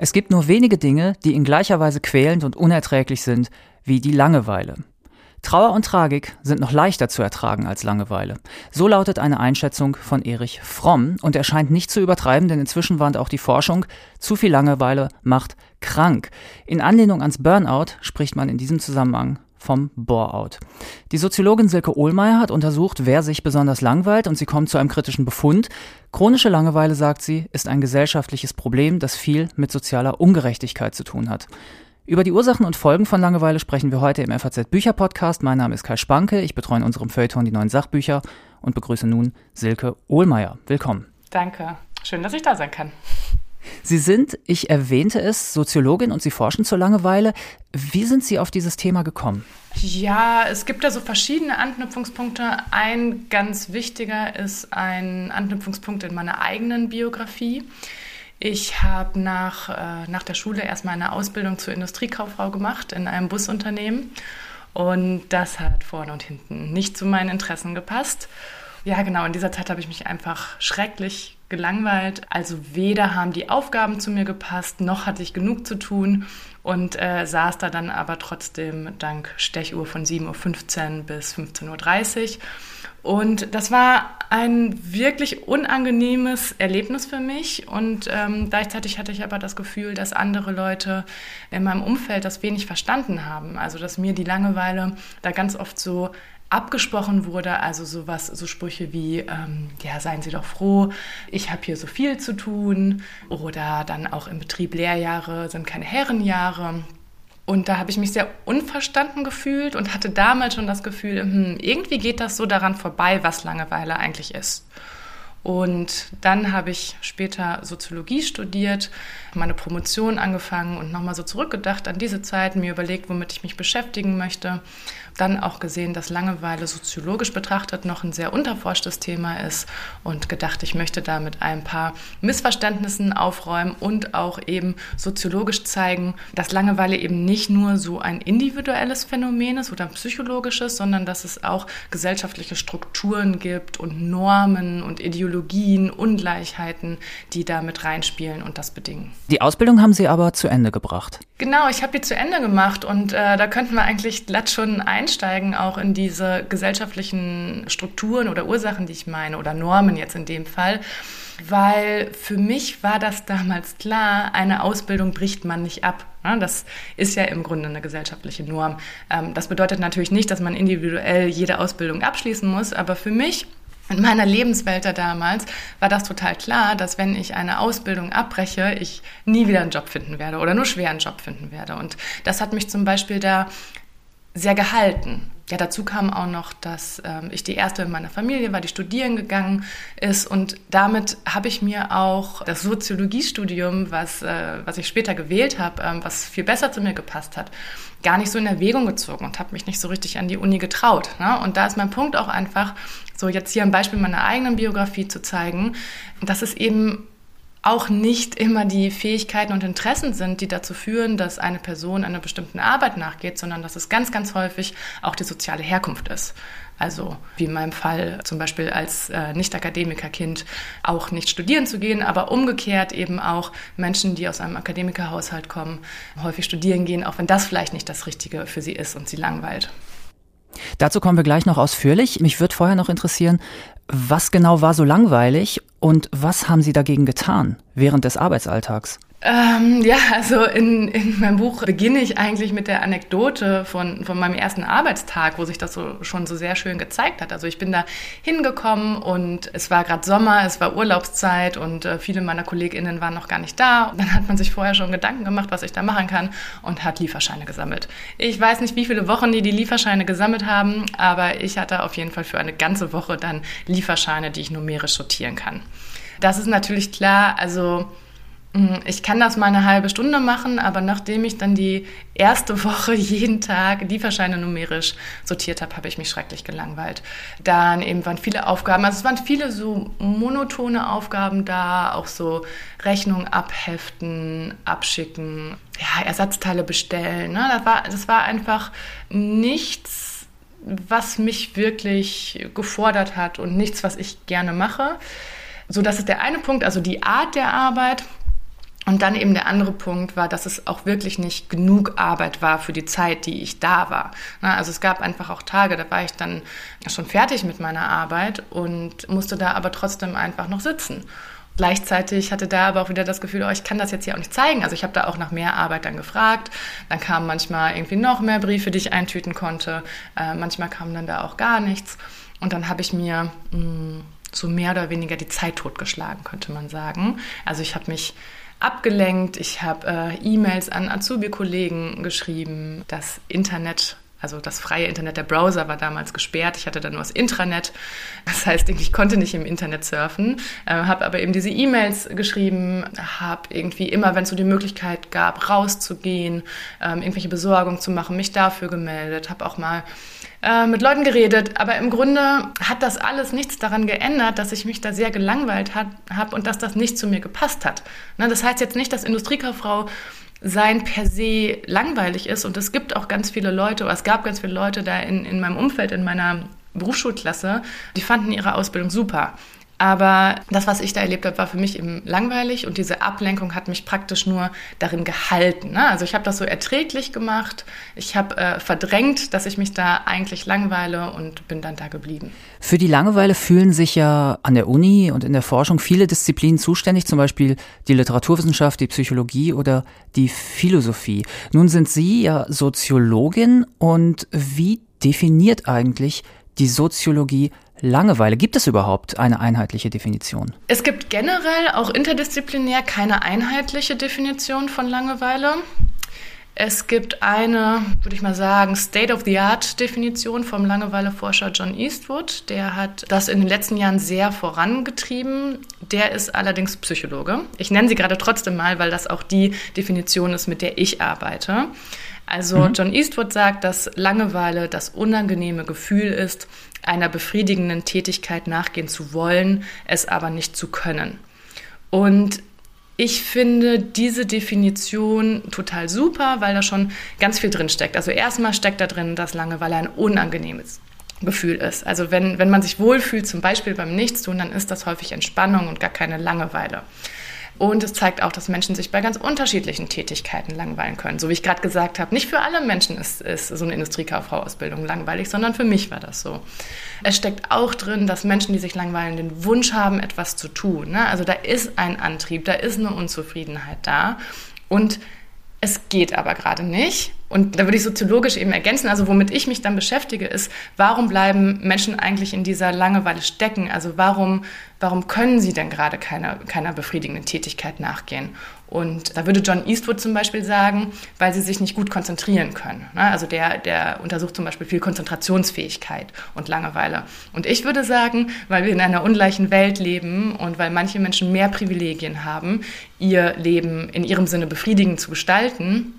Es gibt nur wenige Dinge, die in gleicher Weise quälend und unerträglich sind wie die Langeweile. Trauer und Tragik sind noch leichter zu ertragen als Langeweile. So lautet eine Einschätzung von Erich Fromm und er scheint nicht zu übertreiben, denn inzwischen warnt auch die Forschung, zu viel Langeweile macht krank. In Anlehnung ans Burnout spricht man in diesem Zusammenhang vom Bore-out. Die Soziologin Silke Ohlmeier hat untersucht, wer sich besonders langweilt und sie kommt zu einem kritischen Befund. Chronische Langeweile, sagt sie, ist ein gesellschaftliches Problem, das viel mit sozialer Ungerechtigkeit zu tun hat. Über die Ursachen und Folgen von Langeweile sprechen wir heute im FAZ Bücher Podcast. Mein Name ist Kai Spanke, ich betreue in unserem Feuilleton die neuen Sachbücher und begrüße nun Silke Ohlmeier. Willkommen. Danke. Schön, dass ich da sein kann. Sie sind, ich erwähnte es, Soziologin und Sie forschen zur Langeweile. Wie sind Sie auf dieses Thema gekommen? Ja, es gibt da so verschiedene Anknüpfungspunkte. Ein ganz wichtiger ist ein Anknüpfungspunkt in meiner eigenen Biografie. Ich habe nach, äh, nach der Schule erstmal eine Ausbildung zur Industriekauffrau gemacht in einem Busunternehmen. Und das hat vorne und hinten nicht zu meinen Interessen gepasst. Ja, genau, in dieser Zeit habe ich mich einfach schrecklich gelangweilt. Also weder haben die Aufgaben zu mir gepasst, noch hatte ich genug zu tun und äh, saß da dann aber trotzdem dank Stechuhr von 7.15 Uhr bis 15.30 Uhr. Und das war ein wirklich unangenehmes Erlebnis für mich. Und ähm, gleichzeitig hatte ich aber das Gefühl, dass andere Leute in meinem Umfeld das wenig verstanden haben. Also dass mir die Langeweile da ganz oft so abgesprochen wurde, also sowas, so Sprüche wie, ähm, ja, seien Sie doch froh, ich habe hier so viel zu tun oder dann auch im Betrieb Lehrjahre sind keine Herrenjahre. Und da habe ich mich sehr unverstanden gefühlt und hatte damals schon das Gefühl, hm, irgendwie geht das so daran vorbei, was Langeweile eigentlich ist. Und dann habe ich später Soziologie studiert, meine Promotion angefangen und nochmal so zurückgedacht an diese Zeit, mir überlegt, womit ich mich beschäftigen möchte dann auch gesehen, dass Langeweile soziologisch betrachtet noch ein sehr unterforschtes Thema ist und gedacht, ich möchte da mit ein paar Missverständnissen aufräumen und auch eben soziologisch zeigen, dass Langeweile eben nicht nur so ein individuelles Phänomen ist oder ein psychologisches, sondern dass es auch gesellschaftliche Strukturen gibt und Normen und Ideologien, Ungleichheiten, die da mit reinspielen und das bedingen. Die Ausbildung haben Sie aber zu Ende gebracht. Genau, ich habe die zu Ende gemacht und äh, da könnten wir eigentlich glatt schon einsteigen, auch in diese gesellschaftlichen Strukturen oder Ursachen, die ich meine, oder Normen jetzt in dem Fall. Weil für mich war das damals klar, eine Ausbildung bricht man nicht ab. Das ist ja im Grunde eine gesellschaftliche Norm. Ähm, das bedeutet natürlich nicht, dass man individuell jede Ausbildung abschließen muss, aber für mich in meiner Lebenswelt da damals war das total klar, dass wenn ich eine Ausbildung abbreche, ich nie wieder einen Job finden werde oder nur schwer einen Job finden werde. Und das hat mich zum Beispiel da sehr gehalten. Ja, dazu kam auch noch, dass ähm, ich die erste in meiner Familie war, die studieren gegangen ist und damit habe ich mir auch das Soziologiestudium, was, äh, was ich später gewählt habe, ähm, was viel besser zu mir gepasst hat, gar nicht so in Erwägung gezogen und habe mich nicht so richtig an die Uni getraut. Ne? Und da ist mein Punkt auch einfach, so jetzt hier ein Beispiel meiner eigenen Biografie zu zeigen, dass es eben auch nicht immer die Fähigkeiten und Interessen sind, die dazu führen, dass eine Person einer bestimmten Arbeit nachgeht, sondern dass es ganz, ganz häufig auch die soziale Herkunft ist. Also wie in meinem Fall zum Beispiel als äh, Nicht-Akademiker-Kind auch nicht studieren zu gehen, aber umgekehrt eben auch Menschen, die aus einem Akademikerhaushalt kommen, häufig studieren gehen, auch wenn das vielleicht nicht das Richtige für sie ist und sie langweilt. Dazu kommen wir gleich noch ausführlich. Mich würde vorher noch interessieren, was genau war so langweilig und was haben Sie dagegen getan während des Arbeitsalltags? Ähm, ja, also in, in meinem Buch beginne ich eigentlich mit der Anekdote von, von meinem ersten Arbeitstag, wo sich das so, schon so sehr schön gezeigt hat. Also ich bin da hingekommen und es war gerade Sommer, es war Urlaubszeit und äh, viele meiner KollegInnen waren noch gar nicht da. Und dann hat man sich vorher schon Gedanken gemacht, was ich da machen kann und hat Lieferscheine gesammelt. Ich weiß nicht, wie viele Wochen die die Lieferscheine gesammelt haben, aber ich hatte auf jeden Fall für eine ganze Woche dann Lieferscheine, die ich numerisch sortieren kann. Das ist natürlich klar, also ich kann das mal eine halbe Stunde machen, aber nachdem ich dann die erste Woche jeden Tag Lieferscheine numerisch sortiert habe, habe ich mich schrecklich gelangweilt. Dann eben waren viele Aufgaben, also es waren viele so monotone Aufgaben da, auch so Rechnungen abheften, abschicken, ja, Ersatzteile bestellen. Ne? Das, war, das war einfach nichts, was mich wirklich gefordert hat und nichts, was ich gerne mache. So, das ist der eine Punkt, also die Art der Arbeit. Und dann eben der andere Punkt war, dass es auch wirklich nicht genug Arbeit war für die Zeit, die ich da war. Also es gab einfach auch Tage, da war ich dann schon fertig mit meiner Arbeit und musste da aber trotzdem einfach noch sitzen. Gleichzeitig hatte da aber auch wieder das Gefühl, oh, ich kann das jetzt hier auch nicht zeigen. Also ich habe da auch nach mehr Arbeit dann gefragt. Dann kamen manchmal irgendwie noch mehr Briefe, die ich eintüten konnte. Äh, manchmal kam dann da auch gar nichts. Und dann habe ich mir mh, mm, so mehr oder weniger die Zeit totgeschlagen, könnte man sagen. Also ich habe mich abgelenkt, ich habe äh, E-Mails an Azubi-Kollegen geschrieben, das Internet also das freie Internet, der Browser war damals gesperrt. Ich hatte dann nur das Intranet. Das heißt, ich konnte nicht im Internet surfen, äh, habe aber eben diese E-Mails geschrieben, habe irgendwie immer, wenn es so die Möglichkeit gab, rauszugehen, ähm, irgendwelche Besorgungen zu machen, mich dafür gemeldet, habe auch mal äh, mit Leuten geredet. Aber im Grunde hat das alles nichts daran geändert, dass ich mich da sehr gelangweilt habe und dass das nicht zu mir gepasst hat. Ne, das heißt jetzt nicht, dass Industriekauffrau sein per se langweilig ist. Und es gibt auch ganz viele Leute, oder es gab ganz viele Leute da in, in meinem Umfeld, in meiner Berufsschulklasse, die fanden ihre Ausbildung super. Aber das, was ich da erlebt habe, war für mich eben langweilig und diese Ablenkung hat mich praktisch nur darin gehalten. Ne? Also ich habe das so erträglich gemacht, ich habe äh, verdrängt, dass ich mich da eigentlich langweile und bin dann da geblieben. Für die Langeweile fühlen sich ja an der Uni und in der Forschung viele Disziplinen zuständig, zum Beispiel die Literaturwissenschaft, die Psychologie oder die Philosophie. Nun sind Sie ja Soziologin und wie definiert eigentlich die Soziologie Langeweile. Gibt es überhaupt eine einheitliche Definition? Es gibt generell auch interdisziplinär keine einheitliche Definition von Langeweile. Es gibt eine, würde ich mal sagen, State-of-the-Art-Definition vom Langeweileforscher John Eastwood. Der hat das in den letzten Jahren sehr vorangetrieben. Der ist allerdings Psychologe. Ich nenne sie gerade trotzdem mal, weil das auch die Definition ist, mit der ich arbeite. Also mhm. John Eastwood sagt, dass Langeweile das unangenehme Gefühl ist, einer befriedigenden Tätigkeit nachgehen zu wollen, es aber nicht zu können. Und ich finde diese Definition total super, weil da schon ganz viel drin steckt. Also erstmal steckt da drin, dass Langeweile ein unangenehmes Gefühl ist. Also wenn, wenn man sich wohlfühlt, zum Beispiel beim Nichtstun, dann ist das häufig Entspannung und gar keine Langeweile. Und es zeigt auch, dass Menschen sich bei ganz unterschiedlichen Tätigkeiten langweilen können. So wie ich gerade gesagt habe, nicht für alle Menschen ist, ist so eine Industriekauffrau-Ausbildung langweilig, sondern für mich war das so. Es steckt auch drin, dass Menschen, die sich langweilen, den Wunsch haben, etwas zu tun. Ne? Also da ist ein Antrieb, da ist eine Unzufriedenheit da. Und es geht aber gerade nicht. Und da würde ich soziologisch eben ergänzen, also womit ich mich dann beschäftige, ist, warum bleiben Menschen eigentlich in dieser Langeweile stecken? Also warum, warum können sie denn gerade keiner, keiner befriedigenden Tätigkeit nachgehen? Und da würde John Eastwood zum Beispiel sagen, weil sie sich nicht gut konzentrieren können. Ne? Also der, der untersucht zum Beispiel viel Konzentrationsfähigkeit und Langeweile. Und ich würde sagen, weil wir in einer ungleichen Welt leben und weil manche Menschen mehr Privilegien haben, ihr Leben in ihrem Sinne befriedigend zu gestalten,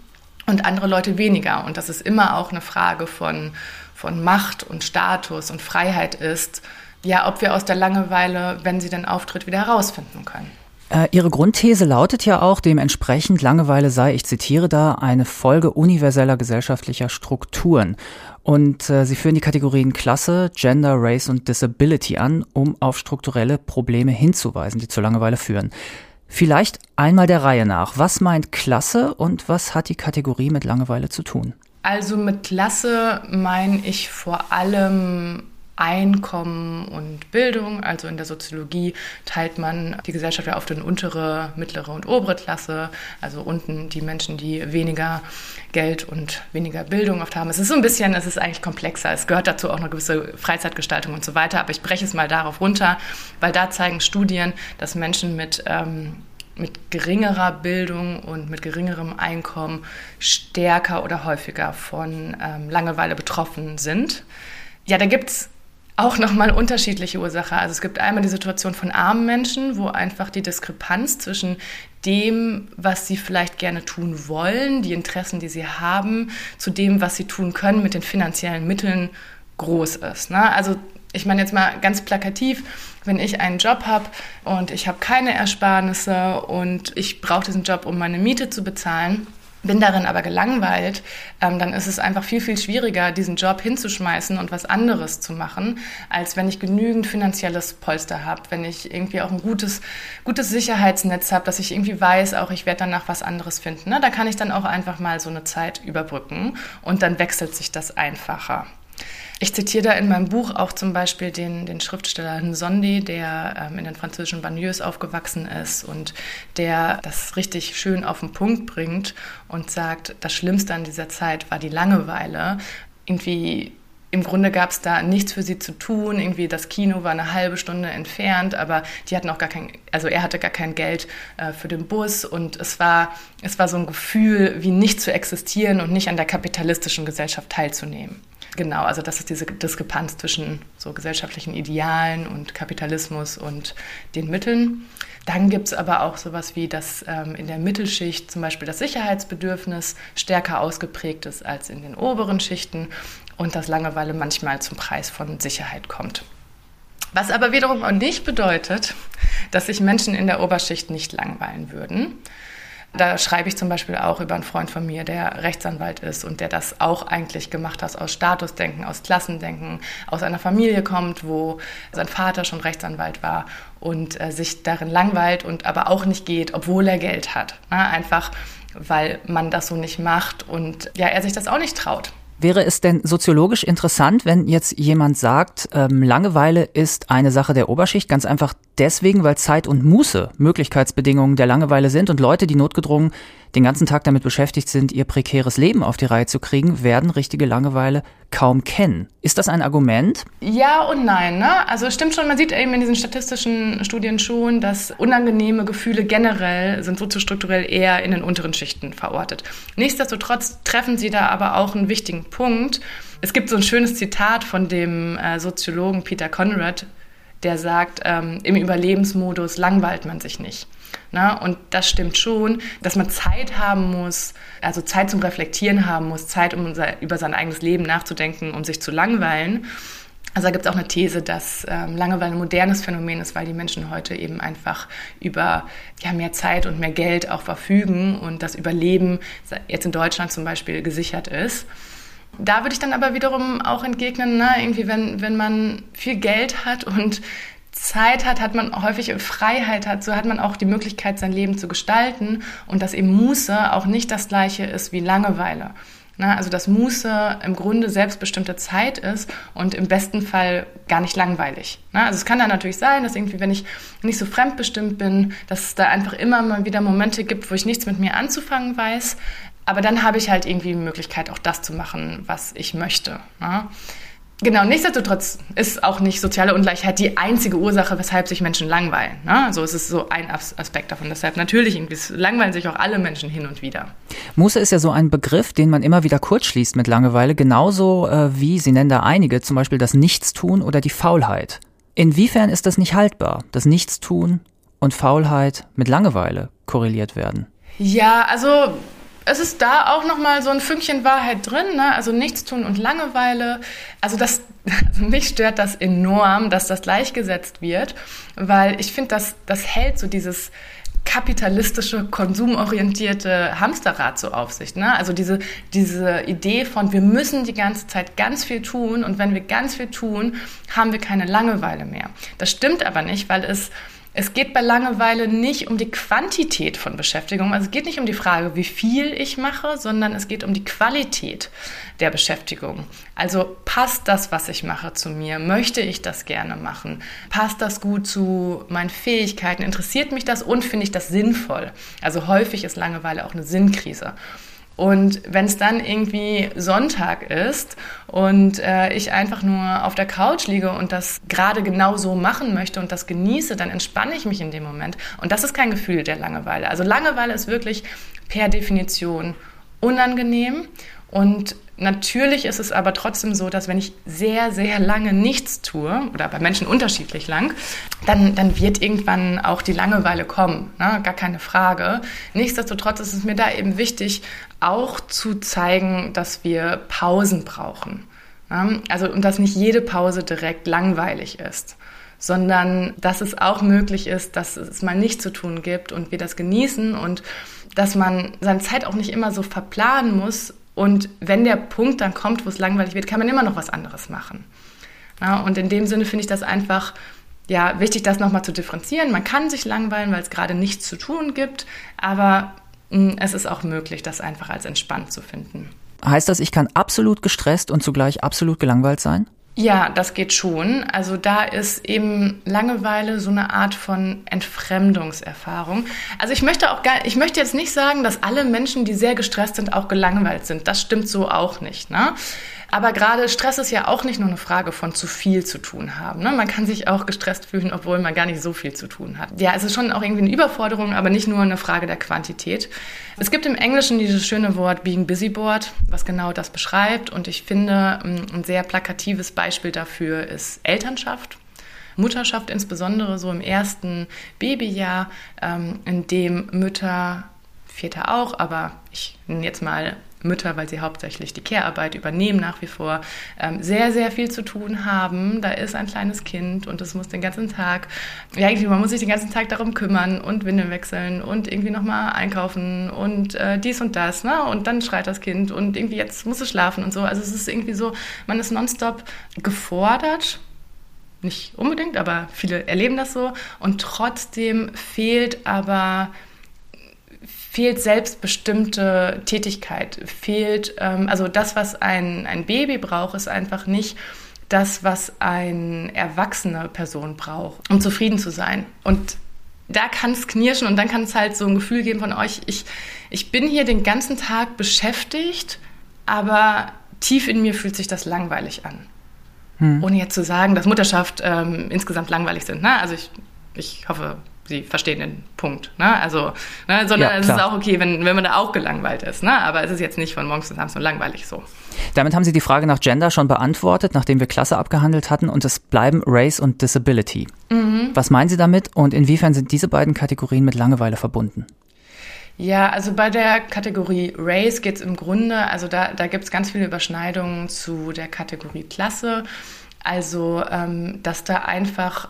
und andere Leute weniger. Und dass es immer auch eine Frage von, von Macht und Status und Freiheit ist, ja, ob wir aus der Langeweile, wenn sie dann auftritt, wieder herausfinden können. Äh, Ihre Grundthese lautet ja auch, dementsprechend Langeweile sei, ich zitiere da, eine Folge universeller gesellschaftlicher Strukturen. Und äh, Sie führen die Kategorien Klasse, Gender, Race und Disability an, um auf strukturelle Probleme hinzuweisen, die zur Langeweile führen. Vielleicht einmal der Reihe nach. Was meint Klasse und was hat die Kategorie mit Langeweile zu tun? Also mit Klasse meine ich vor allem Einkommen und Bildung. Also in der Soziologie teilt man die Gesellschaft ja oft in untere, mittlere und obere Klasse. Also unten die Menschen, die weniger Geld und weniger Bildung oft haben. Es ist so ein bisschen, es ist eigentlich komplexer. Es gehört dazu auch eine gewisse Freizeitgestaltung und so weiter. Aber ich breche es mal darauf runter, weil da zeigen Studien, dass Menschen mit ähm, mit geringerer Bildung und mit geringerem Einkommen stärker oder häufiger von ähm, Langeweile betroffen sind. Ja, da gibt es auch nochmal unterschiedliche Ursachen. Also es gibt einmal die Situation von armen Menschen, wo einfach die Diskrepanz zwischen dem, was sie vielleicht gerne tun wollen, die Interessen, die sie haben, zu dem, was sie tun können mit den finanziellen Mitteln groß ist. Ne? Also ich meine jetzt mal ganz plakativ, wenn ich einen Job habe und ich habe keine Ersparnisse und ich brauche diesen Job, um meine Miete zu bezahlen, bin darin aber gelangweilt, ähm, dann ist es einfach viel, viel schwieriger, diesen Job hinzuschmeißen und was anderes zu machen, als wenn ich genügend finanzielles Polster habe, wenn ich irgendwie auch ein gutes, gutes Sicherheitsnetz habe, dass ich irgendwie weiß, auch ich werde danach was anderes finden. Ne? Da kann ich dann auch einfach mal so eine Zeit überbrücken und dann wechselt sich das einfacher. Ich zitiere da in meinem Buch auch zum Beispiel den, den Schriftsteller Nsondi, der ähm, in den französischen Banlieues aufgewachsen ist und der das richtig schön auf den Punkt bringt und sagt, das Schlimmste an dieser Zeit war die Langeweile. Irgendwie im Grunde gab es da nichts für sie zu tun. Irgendwie das Kino war eine halbe Stunde entfernt, aber die hatten auch gar kein, also er hatte gar kein Geld äh, für den Bus und es war, es war so ein Gefühl, wie nicht zu existieren und nicht an der kapitalistischen Gesellschaft teilzunehmen. Genau, also das ist diese Diskrepanz zwischen so gesellschaftlichen Idealen und Kapitalismus und den Mitteln. Dann gibt es aber auch sowas wie, dass ähm, in der Mittelschicht zum Beispiel das Sicherheitsbedürfnis stärker ausgeprägt ist als in den oberen Schichten und dass Langeweile manchmal zum Preis von Sicherheit kommt. Was aber wiederum auch nicht bedeutet, dass sich Menschen in der Oberschicht nicht langweilen würden. Da schreibe ich zum Beispiel auch über einen Freund von mir, der Rechtsanwalt ist und der das auch eigentlich gemacht hat aus Statusdenken, aus Klassendenken, aus einer Familie kommt, wo sein Vater schon Rechtsanwalt war und äh, sich darin langweilt und aber auch nicht geht, obwohl er Geld hat. Ne? Einfach weil man das so nicht macht und ja, er sich das auch nicht traut. Wäre es denn soziologisch interessant, wenn jetzt jemand sagt, ähm, Langeweile ist eine Sache der Oberschicht, ganz einfach deswegen, weil Zeit und Muße Möglichkeitsbedingungen der Langeweile sind und Leute, die notgedrungen den ganzen Tag damit beschäftigt sind, ihr prekäres Leben auf die Reihe zu kriegen, werden richtige Langeweile kaum kennen. Ist das ein Argument? Ja und nein. Ne? Also stimmt schon, man sieht eben in diesen statistischen Studien schon, dass unangenehme Gefühle generell sind soziostrukturell eher in den unteren Schichten verortet. Nichtsdestotrotz treffen sie da aber auch einen wichtigen Punkt. Es gibt so ein schönes Zitat von dem äh, Soziologen Peter Conrad, der sagt, ähm, im Überlebensmodus langweilt man sich nicht. Na, und das stimmt schon, dass man Zeit haben muss, also Zeit zum Reflektieren haben muss, Zeit, um über sein eigenes Leben nachzudenken, um sich zu langweilen. Also da gibt es auch eine These, dass ähm, Langeweile ein modernes Phänomen ist, weil die Menschen heute eben einfach über ja, mehr Zeit und mehr Geld auch verfügen und das Überleben jetzt in Deutschland zum Beispiel gesichert ist. Da würde ich dann aber wiederum auch entgegnen, na, irgendwie, wenn, wenn man viel Geld hat und Zeit hat, hat man häufig Freiheit hat, so hat man auch die Möglichkeit, sein Leben zu gestalten und dass eben Muße auch nicht das gleiche ist wie Langeweile. Na, also dass Muße im Grunde selbstbestimmte Zeit ist und im besten Fall gar nicht langweilig. Na, also es kann dann natürlich sein, dass irgendwie, wenn ich nicht so fremdbestimmt bin, dass es da einfach immer mal wieder Momente gibt, wo ich nichts mit mir anzufangen weiß. Aber dann habe ich halt irgendwie die Möglichkeit, auch das zu machen, was ich möchte. Na? Genau, nichtsdestotrotz ist auch nicht soziale Ungleichheit die einzige Ursache, weshalb sich Menschen langweilen. Ne? Also es ist so ein Aspekt davon. Deshalb natürlich langweilen sich auch alle Menschen hin und wieder. Muße ist ja so ein Begriff, den man immer wieder kurzschließt mit Langeweile, genauso äh, wie, Sie nennen da einige, zum Beispiel das Nichtstun oder die Faulheit. Inwiefern ist das nicht haltbar, dass Nichtstun und Faulheit mit Langeweile korreliert werden? Ja, also es ist da auch noch mal so ein Fünkchen Wahrheit drin, ne? also Nichtstun und Langeweile. Also das, also mich stört das enorm, dass das gleichgesetzt wird, weil ich finde, das, das hält so dieses kapitalistische, konsumorientierte Hamsterrad so auf sich. Ne? Also diese, diese Idee von, wir müssen die ganze Zeit ganz viel tun und wenn wir ganz viel tun, haben wir keine Langeweile mehr. Das stimmt aber nicht, weil es es geht bei Langeweile nicht um die Quantität von Beschäftigung. Also es geht nicht um die Frage, wie viel ich mache, sondern es geht um die Qualität der Beschäftigung. Also passt das, was ich mache, zu mir? Möchte ich das gerne machen? Passt das gut zu meinen Fähigkeiten? Interessiert mich das und finde ich das sinnvoll? Also häufig ist Langeweile auch eine Sinnkrise. Und wenn es dann irgendwie Sonntag ist und äh, ich einfach nur auf der Couch liege und das gerade genau so machen möchte und das genieße, dann entspanne ich mich in dem Moment. Und das ist kein Gefühl der Langeweile. Also Langeweile ist wirklich per Definition unangenehm und Natürlich ist es aber trotzdem so, dass wenn ich sehr, sehr lange nichts tue, oder bei Menschen unterschiedlich lang, dann, dann wird irgendwann auch die Langeweile kommen, ne? gar keine Frage. Nichtsdestotrotz ist es mir da eben wichtig, auch zu zeigen, dass wir Pausen brauchen. Also, und dass nicht jede Pause direkt langweilig ist, sondern dass es auch möglich ist, dass es mal nicht zu tun gibt und wir das genießen und dass man seine Zeit auch nicht immer so verplanen muss. Und wenn der Punkt dann kommt, wo es langweilig wird, kann man immer noch was anderes machen. Ja, und in dem Sinne finde ich das einfach ja, wichtig, das nochmal zu differenzieren. Man kann sich langweilen, weil es gerade nichts zu tun gibt, aber mh, hm, es ist auch möglich, das einfach als entspannt zu finden. Heißt das, ich kann absolut gestresst und zugleich absolut gelangweilt sein? Ja, das geht schon. Also da ist eben Langeweile so eine Art von Entfremdungserfahrung. Also ich möchte auch gar, ich möchte jetzt nicht sagen, dass alle Menschen, die sehr gestresst sind, auch gelangweilt sind. Das stimmt so auch nicht. Ne? Aber gerade Stress ist ja auch nicht nur eine Frage von zu viel zu tun haben. Ne? Man kann sich auch gestresst fühlen, obwohl man gar nicht so viel zu tun hat. Ja, es ist schon auch irgendwie eine Überforderung, aber nicht nur eine Frage der Quantität. Es gibt im Englischen dieses schöne Wort Being Busyboard, was genau das beschreibt. Und ich finde, mm, ein sehr plakatives Beispiel dafür ist Elternschaft. Mutterschaft insbesondere so im ersten Babyjahr, ähm, in dem Mütter, Väter auch, aber ich nenne jetzt mal Mütter, weil sie hauptsächlich die Care-Arbeit übernehmen nach wie vor, ähm, sehr, sehr viel zu tun haben. Da ist ein kleines Kind und es muss den ganzen Tag, ja, irgendwie, man muss sich den ganzen Tag darum kümmern und Windeln wechseln und irgendwie nochmal einkaufen und äh, dies und das, ne? Und dann schreit das Kind und irgendwie jetzt muss es schlafen und so. Also es ist irgendwie so, man ist nonstop gefordert nicht unbedingt, aber viele erleben das so. Und trotzdem fehlt aber fehlt selbstbestimmte Tätigkeit, fehlt, ähm, also das, was ein, ein Baby braucht, ist einfach nicht das, was eine erwachsene Person braucht, um zufrieden zu sein. Und da kann es knirschen und dann kann es halt so ein Gefühl geben von euch, ich, ich bin hier den ganzen Tag beschäftigt, aber tief in mir fühlt sich das langweilig an. Hm. Ohne jetzt zu sagen, dass Mutterschaft ähm, insgesamt langweilig sind. Ne? Also ich, ich hoffe, sie verstehen den Punkt. Ne? Also, ne? sondern ja, es ist auch okay, wenn, wenn man da auch gelangweilt ist. Ne? Aber es ist jetzt nicht von morgens bis abends nur langweilig so. Damit haben Sie die Frage nach Gender schon beantwortet, nachdem wir Klasse abgehandelt hatten. Und es bleiben Race und Disability. Mhm. Was meinen Sie damit und inwiefern sind diese beiden Kategorien mit Langeweile verbunden? Ja, also bei der Kategorie Race geht es im Grunde, also da, da gibt es ganz viele Überschneidungen zu der Kategorie Klasse. Also, ähm, dass da einfach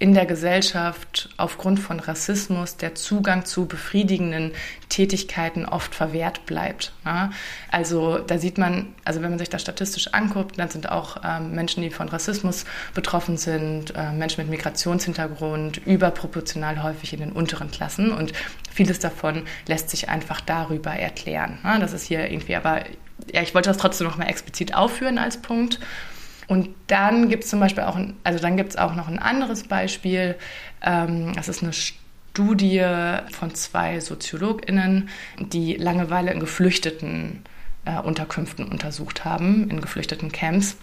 in der Gesellschaft aufgrund von Rassismus der Zugang zu befriedigenden Tätigkeiten oft verwehrt bleibt. Ja? Also da sieht man, also wenn man sich das statistisch anguckt, dann sind auch ähm, Menschen, die von Rassismus betroffen sind, äh, Menschen mit Migrationshintergrund überproportional häufig in den unteren Klassen und vieles davon lässt sich einfach darüber erklären. Ja? Das ist hier irgendwie, aber ja, ich wollte das trotzdem noch mal explizit aufführen als Punkt. Und dann gibt es zum Beispiel auch, ein, also dann gibt auch noch ein anderes Beispiel. Ähm, das ist eine Studie von zwei SoziologInnen, die Langeweile in geflüchteten äh, Unterkünften untersucht haben, in geflüchteten Camps.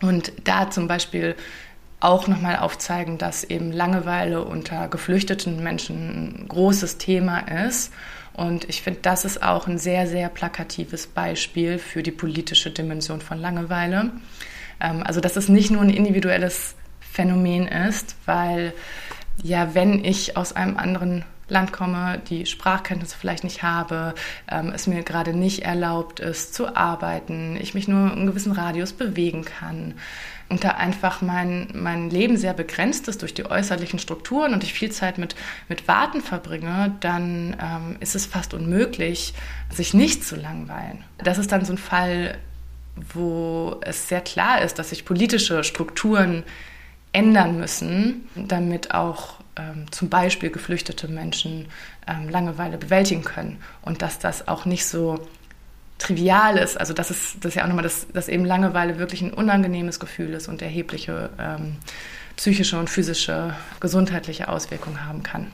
Und da zum Beispiel auch nochmal aufzeigen, dass eben Langeweile unter geflüchteten Menschen ein großes Thema ist. Und ich finde, das ist auch ein sehr, sehr plakatives Beispiel für die politische Dimension von Langeweile. Ähm, also dass es nicht nur ein individuelles Phänomen ist, weil ja, wenn ich aus einem anderen Land komme, die Sprachkenntnisse vielleicht nicht habe, ähm, es mir gerade nicht erlaubt ist zu arbeiten, ich mich nur einen gewissen Radius bewegen kann und da einfach mein, mein Leben sehr begrenzt ist durch die äußerlichen Strukturen und ich viel Zeit mit, mit Warten verbringe, dann ähm, ist es fast unmöglich, sich nicht zu langweilen. Das ist dann so ein Fall, wo es sehr klar ist, dass sich politische Strukturen ändern müssen, damit auch ähm, zum Beispiel geflüchtete Menschen ähm, Langeweile bewältigen können und dass das auch nicht so trivial ist. Also das ist, das ist ja auch nochmal, dass, dass eben Langeweile wirklich ein unangenehmes Gefühl ist und erhebliche ähm, psychische und physische gesundheitliche Auswirkungen haben kann.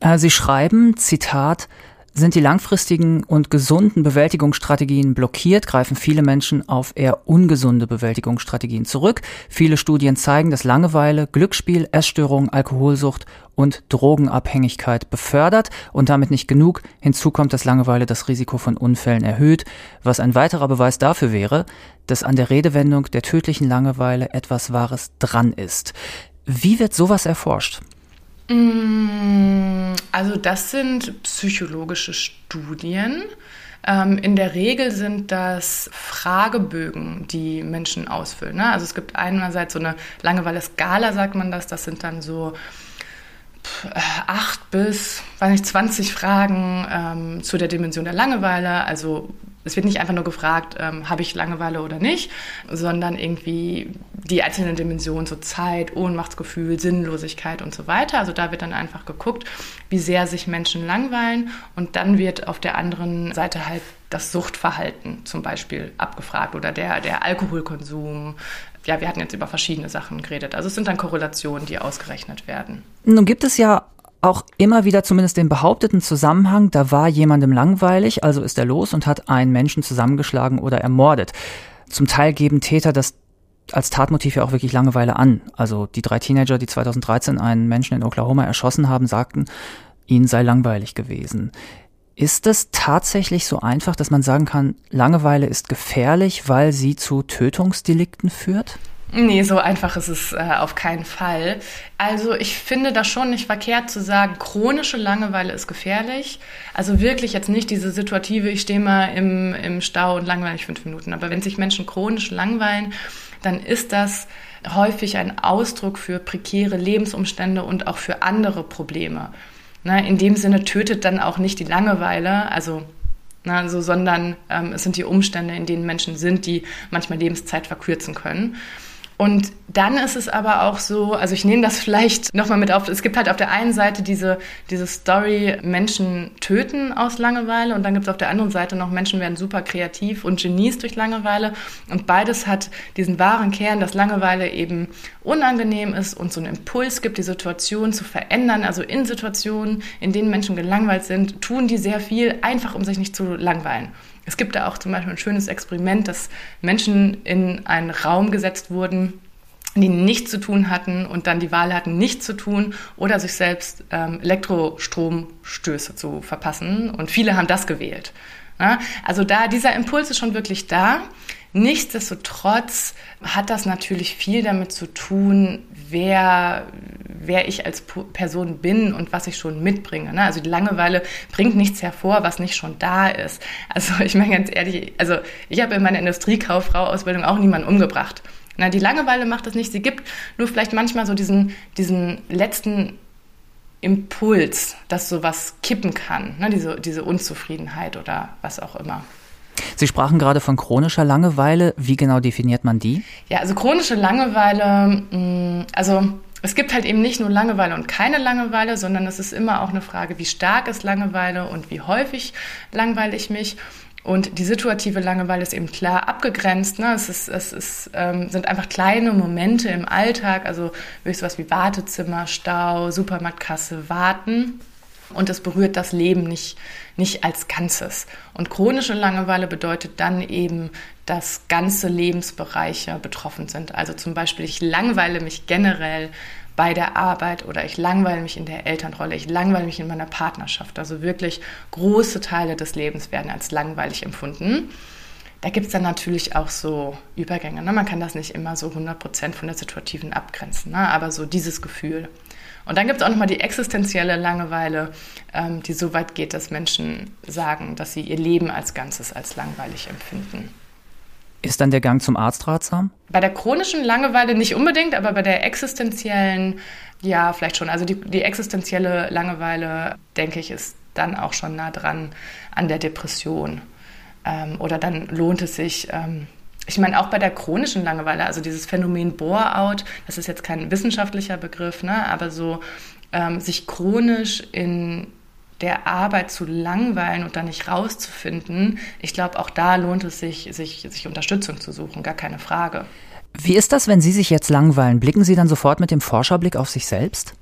Äh, Sie schreiben, Zitat, sind die langfristigen und gesunden Bewältigungsstrategien blockiert, greifen viele Menschen auf eher ungesunde Bewältigungsstrategien zurück. Viele Studien zeigen, dass Langeweile, Glücksspiel, Essstörungen, Alkoholsucht und Drogenabhängigkeit befördert und damit nicht genug. Hinzu kommt, dass Langeweile das Risiko von Unfällen erhöht, was ein weiterer Beweis dafür wäre, dass an der Redewendung der tödlichen Langeweile etwas Wahres dran ist. Wie wird sowas erforscht? Mm, also das sind psychologische Studien. Ähm, in der Regel sind das Fragebögen, die Menschen ausfüllen. Ne? Also es gibt einerseits so eine Langeweile-Skala, sagt man das. Das sind dann so acht bis, weiß nicht, 20 Fragen ähm, zu der Dimension der Langeweile. Also es wird nicht einfach nur gefragt, ähm, habe ich Langeweile oder nicht, sondern irgendwie die einzelnen Dimensionen, so Zeit, Ohnmachtsgefühl, Sinnlosigkeit und so weiter. Also da wird dann einfach geguckt, wie sehr sich Menschen langweilen und dann wird auf der anderen Seite halt das Suchtverhalten zum Beispiel abgefragt oder der, der Alkoholkonsum. Ja, wir hatten jetzt über verschiedene Sachen geredet. Also es sind dann Korrelationen, die ausgerechnet werden. Nun gibt es ja auch immer wieder zumindest den behaupteten Zusammenhang, da war jemandem langweilig, also ist er los und hat einen Menschen zusammengeschlagen oder ermordet. Zum Teil geben Täter das als Tatmotiv ja auch wirklich Langeweile an. Also die drei Teenager, die 2013 einen Menschen in Oklahoma erschossen haben, sagten, ihnen sei langweilig gewesen. Ist es tatsächlich so einfach, dass man sagen kann, Langeweile ist gefährlich, weil sie zu Tötungsdelikten führt? Nee, so einfach ist es äh, auf keinen Fall. Also ich finde das schon nicht verkehrt zu sagen, chronische Langeweile ist gefährlich. Also wirklich jetzt nicht diese situative, ich stehe mal im, im Stau und langweile mich fünf Minuten. Aber wenn sich Menschen chronisch langweilen, dann ist das häufig ein Ausdruck für prekäre Lebensumstände und auch für andere Probleme. Na, in dem Sinne tötet dann auch nicht die Langeweile, also na, so, sondern ähm, es sind die Umstände, in denen Menschen sind, die manchmal Lebenszeit verkürzen können. Und dann ist es aber auch so, also ich nehme das vielleicht nochmal mit auf, es gibt halt auf der einen Seite diese, diese Story, Menschen töten aus Langeweile und dann gibt es auf der anderen Seite noch, Menschen werden super kreativ und Genies durch Langeweile und beides hat diesen wahren Kern, dass Langeweile eben unangenehm ist und so einen Impuls gibt, die Situation zu verändern. Also in Situationen, in denen Menschen gelangweilt sind, tun die sehr viel, einfach um sich nicht zu langweilen. Es gibt da auch zum Beispiel ein schönes Experiment, dass Menschen in einen Raum gesetzt wurden, die nichts zu tun hatten und dann die Wahl hatten, nichts zu tun oder sich selbst ähm, Elektrostromstöße zu verpassen. Und viele haben das gewählt. Ja? Also da, dieser Impuls ist schon wirklich da. Nichtsdestotrotz hat das natürlich viel damit zu tun, wer, wer ich als Person bin und was ich schon mitbringe. Ne? Also die Langeweile bringt nichts hervor, was nicht schon da ist. Also ich meine ganz ehrlich, also ich habe in meiner Industriekauffrau-Ausbildung auch niemanden umgebracht. Na, die Langeweile macht das nicht. Sie gibt nur vielleicht manchmal so diesen, diesen letzten Impuls, dass sowas kippen kann, ne? diese, diese Unzufriedenheit oder was auch immer. Sie sprachen gerade von chronischer Langeweile. Wie genau definiert man die? Ja, also chronische Langeweile, mm, also es gibt halt eben nicht nur Langeweile und keine Langeweile, sondern es ist immer auch eine Frage, wie stark ist Langeweile und wie häufig langweile ich mich. Und die situative Langeweile ist eben klar abgegrenzt. Ne? Es, ist, es ist, ähm, sind einfach kleine Momente im Alltag, also wirklich sowas wie Wartezimmer, Stau, Supermarktkasse, Warten und es berührt das Leben nicht, nicht als Ganzes. Und chronische Langeweile bedeutet dann eben, dass ganze Lebensbereiche betroffen sind. Also zum Beispiel, ich langweile mich generell bei der Arbeit oder ich langweile mich in der Elternrolle, ich langweile mich in meiner Partnerschaft. Also wirklich große Teile des Lebens werden als langweilig empfunden. Da gibt es dann natürlich auch so Übergänge. Ne? Man kann das nicht immer so 100% von der Situativen abgrenzen, ne? aber so dieses Gefühl. Und dann gibt es auch nochmal die existenzielle Langeweile, ähm, die so weit geht, dass Menschen sagen, dass sie ihr Leben als Ganzes als langweilig empfinden. Ist dann der Gang zum Arzt ratsam? Bei der chronischen Langeweile nicht unbedingt, aber bei der existenziellen, ja, vielleicht schon. Also die, die existenzielle Langeweile, denke ich, ist dann auch schon nah dran an der Depression. Ähm, oder dann lohnt es sich, ähm, ich meine, auch bei der chronischen Langeweile, also dieses Phänomen Bore-out, das ist jetzt kein wissenschaftlicher Begriff, ne, aber so ähm, sich chronisch in der Arbeit zu langweilen und da nicht rauszufinden, ich glaube, auch da lohnt es sich, sich, sich Unterstützung zu suchen, gar keine Frage. Wie ist das, wenn Sie sich jetzt langweilen? Blicken Sie dann sofort mit dem Forscherblick auf sich selbst?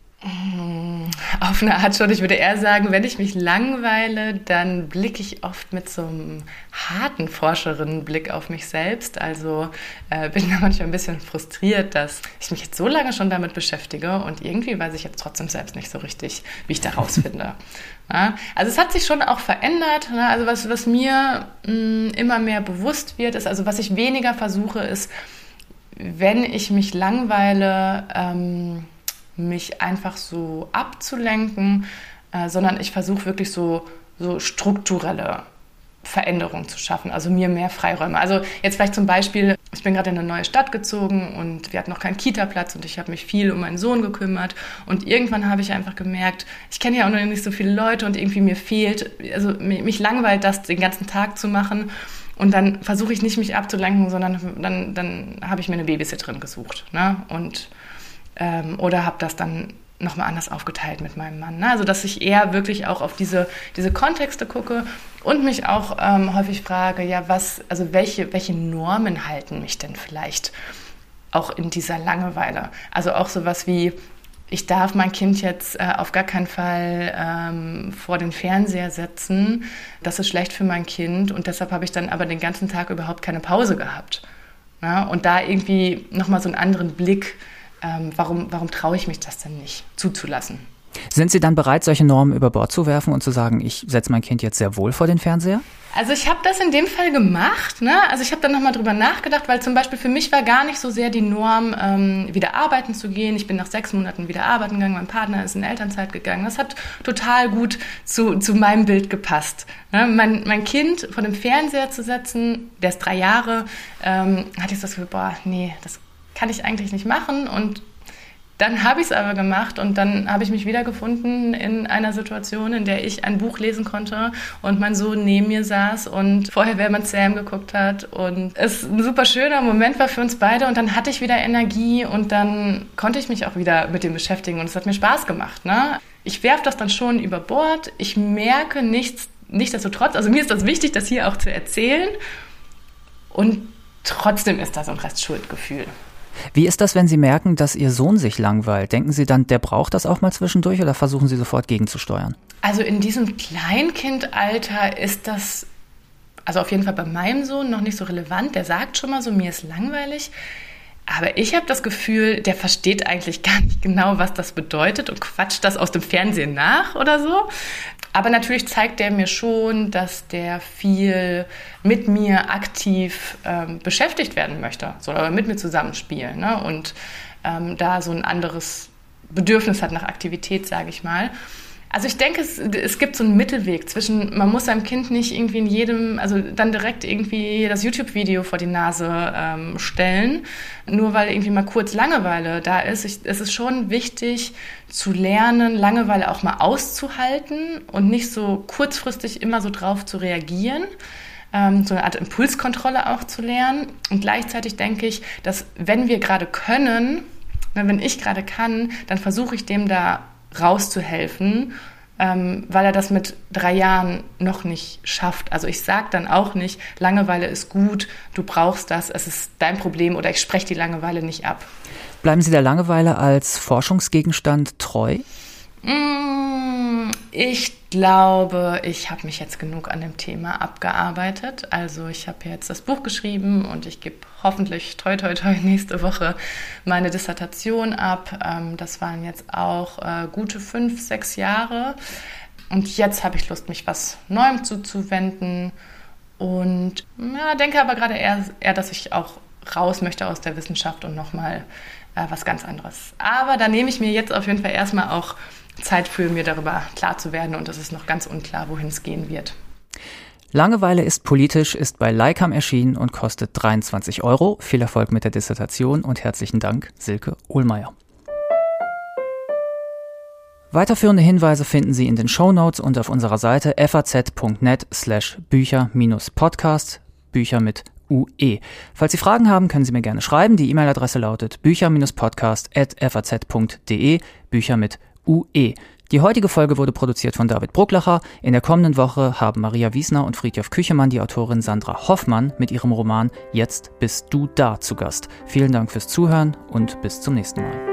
Auf eine Art schon. Ich würde eher sagen, wenn ich mich langweile, dann blicke ich oft mit so einem harten Forscherinnenblick auf mich selbst. Also äh, bin da manchmal ein bisschen frustriert, dass ich mich jetzt so lange schon damit beschäftige und irgendwie weiß ich jetzt trotzdem selbst nicht so richtig, wie ich da rausfinde. Ja? Also es hat sich schon auch verändert. Ne? Also was, was mir mh, mm, immer mehr bewusst wird, ist, also was ich weniger versuche, ist, wenn ich mich langweile, ähm, mich einfach so abzulenken, äh, sondern ich versuche wirklich so, so strukturelle Veränderung zu schaffen, also mir mehr Freiräume. Also jetzt vielleicht zum Beispiel, ich bin gerade in eine neue Stadt gezogen und wir hatten noch keinen Kita-Platz und ich habe mich viel um meinen Sohn gekümmert und irgendwann habe ich einfach gemerkt, ich kenne ja auch noch nicht so viele Leute und irgendwie mir fehlt, also mich langweilt das den ganzen Tag zu machen und dann versuche ich nicht mich abzulenken, sondern dann, dann habe ich mir eine Babysitterin gesucht ne? und ähm, oder habe das dann nochmal anders aufgeteilt mit meinem Mann. Ne? Also dass ich eher wirklich auch auf diese, diese Kontexte gucke und mich auch ähm, häufig frage, ja, was, also welche, welche Normen halten mich denn vielleicht auch in dieser Langeweile? Also auch sowas wie, ich darf mein Kind jetzt äh, auf gar keinen Fall ähm, vor den Fernseher setzen. Das ist schlecht für mein Kind und deshalb habe ich dann aber den ganzen Tag überhaupt keine Pause gehabt. Ja? Und da irgendwie nochmal so einen anderen Blick ähm, warum, warum traue ich mich das denn nicht zuzulassen? Sind Sie dann bereit, solche Normen über Bord zu werfen und zu sagen, ich setze mein Kind jetzt sehr wohl vor den Fernseher? Also ich habe das in dem Fall gemacht. Ne? Also ich habe dann nochmal drüber nachgedacht, weil zum Beispiel für mich war gar nicht so sehr die Norm, ähm, wieder arbeiten zu gehen. Ich bin nach sechs Monaten wieder arbeiten gegangen, mein Partner ist in Elternzeit gegangen. Das hat total gut zu, zu meinem Bild gepasst. Ne? Mein, mein Kind vor dem Fernseher zu setzen, der ist drei Jahre, ähm, hatte ich das Gefühl, boah, nee, das kann ich eigentlich nicht machen. Und dann habe ich es aber gemacht und dann habe ich mich wiedergefunden in einer Situation, in der ich ein Buch lesen konnte und mein Sohn neben mir saß und vorher Feuerwehrmann Sam geguckt hat und es ein super schöner Moment war für uns beide und dann hatte ich wieder Energie und dann konnte ich mich auch wieder mit dem beschäftigen und es hat mir Spaß gemacht. Ne? Ich werfe das dann schon über Bord, ich merke nichts, nichtsdestotrotz, also mir ist das wichtig, das hier auch zu erzählen und trotzdem ist da so ein Restschuldgefühl. Wie ist das, wenn Sie merken, dass Ihr Sohn sich langweilt? Denken Sie dann, der braucht das auch mal zwischendurch oder versuchen Sie sofort gegenzusteuern? Also in diesem Kleinkindalter ist das, also auf jeden Fall bei meinem Sohn noch nicht so relevant. Der sagt schon mal so, mir ist langweilig. Aber ich habe das Gefühl, der versteht eigentlich gar nicht genau, was das bedeutet und quatscht das aus dem Fernsehen nach oder so. Aber natürlich zeigt der mir schon, dass der viel mit mir aktiv ähm, beschäftigt werden möchte, so, oder mit mir zusammenspielen ne? und ähm, da so ein anderes Bedürfnis hat nach Aktivität, sage ich mal. Also ich denke, es, es gibt so einen Mittelweg zwischen, man muss seinem Kind nicht irgendwie in jedem, also dann direkt irgendwie das YouTube-Video vor die Nase ähm, stellen, nur weil irgendwie mal kurz Langeweile da ist. Ich, es ist schon wichtig zu lernen, Langeweile auch mal auszuhalten und nicht so kurzfristig immer so drauf zu reagieren. Ähm, so eine Art Impulskontrolle auch zu lernen. Und gleichzeitig denke ich, dass wenn wir gerade können, wenn ich gerade kann, dann versuche ich dem da rauszuhelfen, ähm, weil er das mit drei Jahren noch nicht schafft. Also ich sage dann auch nicht, Langeweile ist gut, du brauchst das, es ist dein Problem oder ich spreche die Langeweile nicht ab. Bleiben Sie der Langeweile als Forschungsgegenstand treu? Mm, ich glaube, ich habe mich jetzt genug an dem Thema abgearbeitet. Also ich habe jetzt das Buch geschrieben und ich gebe hoffentlich toi toi toi nächste Woche meine Dissertation ab. Ähm, das waren jetzt auch äh, gute fünf, sechs Jahre. Und jetzt habe ich Lust, mich was Neuem zuzuwenden. Und ja, denke aber gerade eher, eher, dass ich auch raus möchte aus der Wissenschaft und nochmal äh, was ganz anderes. Aber da nehme ich mir jetzt auf jeden Fall erstmal auch Zeit für, mir darüber klar zu werden und es ist noch ganz unklar, wohin es gehen wird. Langeweile ist politisch, ist bei Leikam erschienen und kostet 23 Euro. Viel Erfolg mit der Dissertation und herzlichen Dank, Silke Ohlmeier. Weiterführende Hinweise finden Sie in den Show Notes und auf unserer Seite faz.net slash Bücher-Podcast, Bücher mit UE. Falls Sie Fragen haben, können Sie mir gerne schreiben. Die E-Mail-Adresse lautet bücher-podcast.faz.de, Bücher mit UE. Die heutige Folge wurde produziert von David Brucklacher. In der kommenden Woche haben Maria Wiesner und Friedhof Küchemann die Autorin Sandra Hoffmann mit ihrem Roman Jetzt bist du da zu Gast. Vielen Dank fürs Zuhören und bis zum nächsten Mal.